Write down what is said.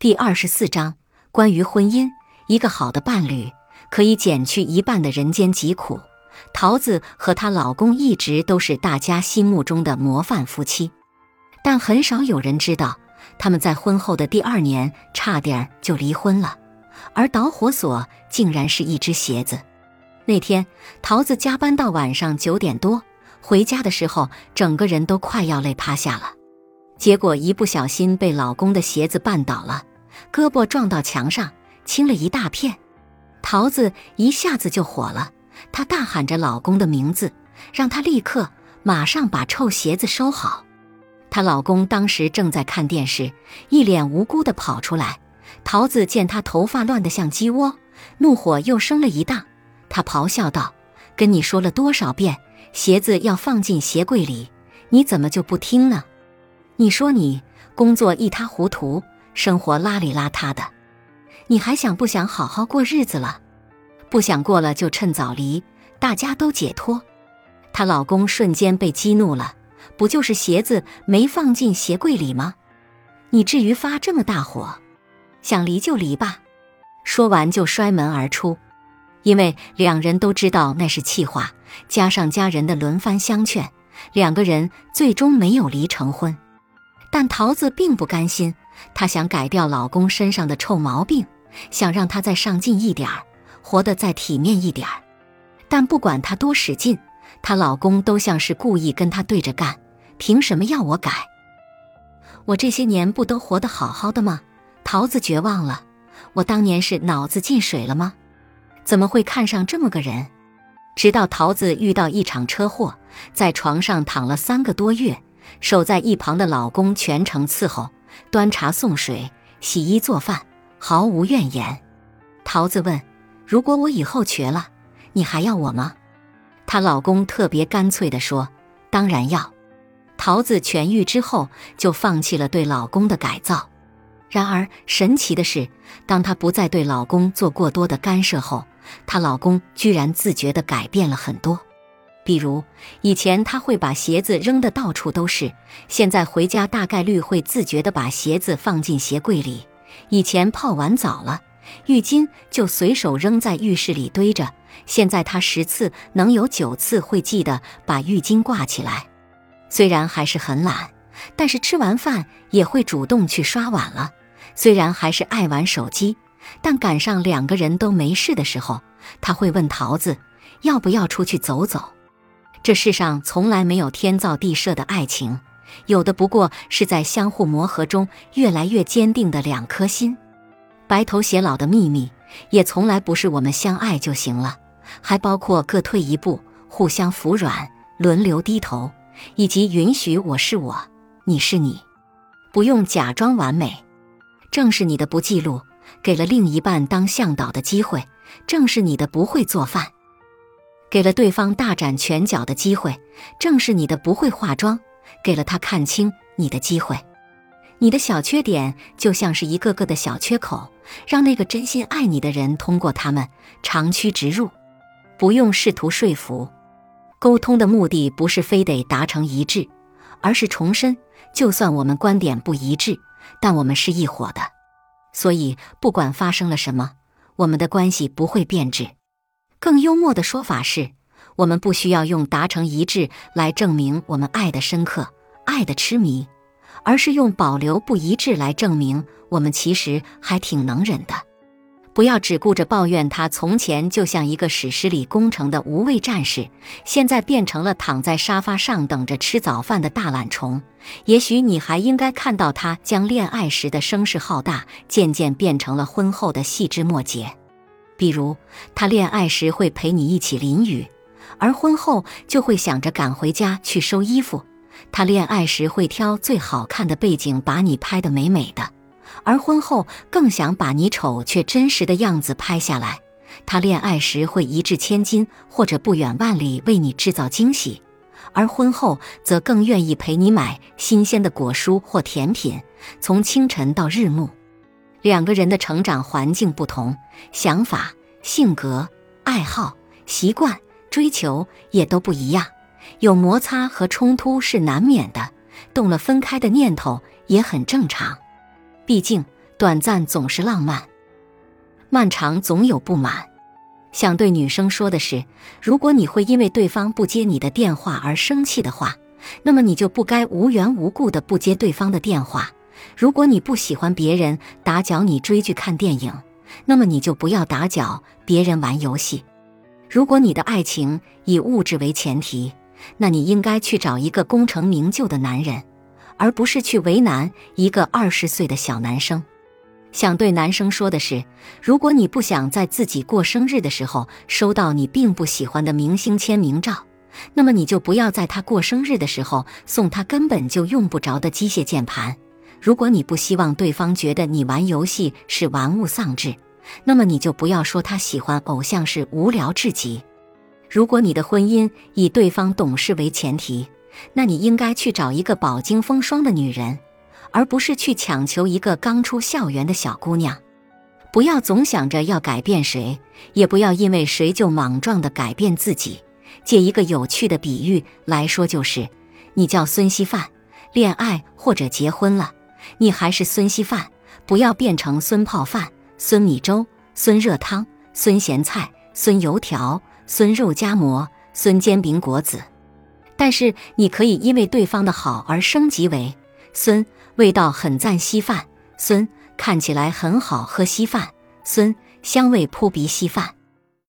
第二十四章关于婚姻，一个好的伴侣可以减去一半的人间疾苦。桃子和她老公一直都是大家心目中的模范夫妻，但很少有人知道，他们在婚后的第二年差点就离婚了，而导火索竟然是一只鞋子。那天，桃子加班到晚上九点多，回家的时候，整个人都快要累趴下了，结果一不小心被老公的鞋子绊倒了。胳膊撞到墙上，青了一大片。桃子一下子就火了，她大喊着老公的名字，让他立刻、马上把臭鞋子收好。她老公当时正在看电视，一脸无辜地跑出来。桃子见他头发乱得像鸡窝，怒火又升了一档。他咆哮道：“跟你说了多少遍，鞋子要放进鞋柜里，你怎么就不听呢？你说你工作一塌糊涂。”生活邋里邋遢的，你还想不想好好过日子了？不想过了就趁早离，大家都解脱。她老公瞬间被激怒了，不就是鞋子没放进鞋柜里吗？你至于发这么大火？想离就离吧。说完就摔门而出。因为两人都知道那是气话，加上家人的轮番相劝，两个人最终没有离成婚。但桃子并不甘心。她想改掉老公身上的臭毛病，想让他再上进一点儿，活得再体面一点儿。但不管她多使劲，她老公都像是故意跟她对着干。凭什么要我改？我这些年不都活得好好的吗？桃子绝望了。我当年是脑子进水了吗？怎么会看上这么个人？直到桃子遇到一场车祸，在床上躺了三个多月，守在一旁的老公全程伺候。端茶送水、洗衣做饭，毫无怨言。桃子问：“如果我以后瘸了，你还要我吗？”她老公特别干脆地说：“当然要。”桃子痊愈之后，就放弃了对老公的改造。然而神奇的是，当她不再对老公做过多的干涉后，她老公居然自觉地改变了很多。比如以前他会把鞋子扔得到处都是，现在回家大概率会自觉地把鞋子放进鞋柜里。以前泡完澡了，浴巾就随手扔在浴室里堆着，现在他十次能有九次会记得把浴巾挂起来。虽然还是很懒，但是吃完饭也会主动去刷碗了。虽然还是爱玩手机，但赶上两个人都没事的时候，他会问桃子要不要出去走走。这世上从来没有天造地设的爱情，有的不过是在相互磨合中越来越坚定的两颗心。白头偕老的秘密，也从来不是我们相爱就行了，还包括各退一步，互相服软，轮流低头，以及允许我是我，你是你，不用假装完美。正是你的不记录，给了另一半当向导的机会；正是你的不会做饭。给了对方大展拳脚的机会，正是你的不会化妆，给了他看清你的机会。你的小缺点就像是一个个的小缺口，让那个真心爱你的人通过他们长驱直入。不用试图说服，沟通的目的不是非得达成一致，而是重申，就算我们观点不一致，但我们是一伙的。所以，不管发生了什么，我们的关系不会变质。更幽默的说法是，我们不需要用达成一致来证明我们爱的深刻、爱的痴迷，而是用保留不一致来证明我们其实还挺能忍的。不要只顾着抱怨他从前就像一个史诗里攻城的无畏战士，现在变成了躺在沙发上等着吃早饭的大懒虫。也许你还应该看到他将恋爱时的声势浩大，渐渐变成了婚后的细枝末节。比如，他恋爱时会陪你一起淋雨，而婚后就会想着赶回家去收衣服。他恋爱时会挑最好看的背景把你拍得美美的，而婚后更想把你丑却真实的样子拍下来。他恋爱时会一掷千金或者不远万里为你制造惊喜，而婚后则更愿意陪你买新鲜的果蔬或甜品，从清晨到日暮。两个人的成长环境不同，想法、性格、爱好、习惯、追求也都不一样，有摩擦和冲突是难免的，动了分开的念头也很正常。毕竟短暂总是浪漫，漫长总有不满。想对女生说的是，如果你会因为对方不接你的电话而生气的话，那么你就不该无缘无故的不接对方的电话。如果你不喜欢别人打搅你追剧看电影，那么你就不要打搅别人玩游戏。如果你的爱情以物质为前提，那你应该去找一个功成名就的男人，而不是去为难一个二十岁的小男生。想对男生说的是，如果你不想在自己过生日的时候收到你并不喜欢的明星签名照，那么你就不要在他过生日的时候送他根本就用不着的机械键盘。如果你不希望对方觉得你玩游戏是玩物丧志，那么你就不要说他喜欢偶像是无聊至极。如果你的婚姻以对方懂事为前提，那你应该去找一个饱经风霜的女人。而不是去强求一个刚出校园的小姑娘，不要总想着要改变谁，也不要因为谁就莽撞的改变自己。借一个有趣的比喻来说，就是你叫孙稀饭，恋爱或者结婚了，你还是孙稀饭，不要变成孙泡饭、孙米粥、孙热汤、孙咸菜、孙油条、孙肉夹馍、孙煎饼果子。但是你可以因为对方的好而升级为孙。味道很赞稀饭，孙看起来很好喝稀饭，孙香味扑鼻稀饭。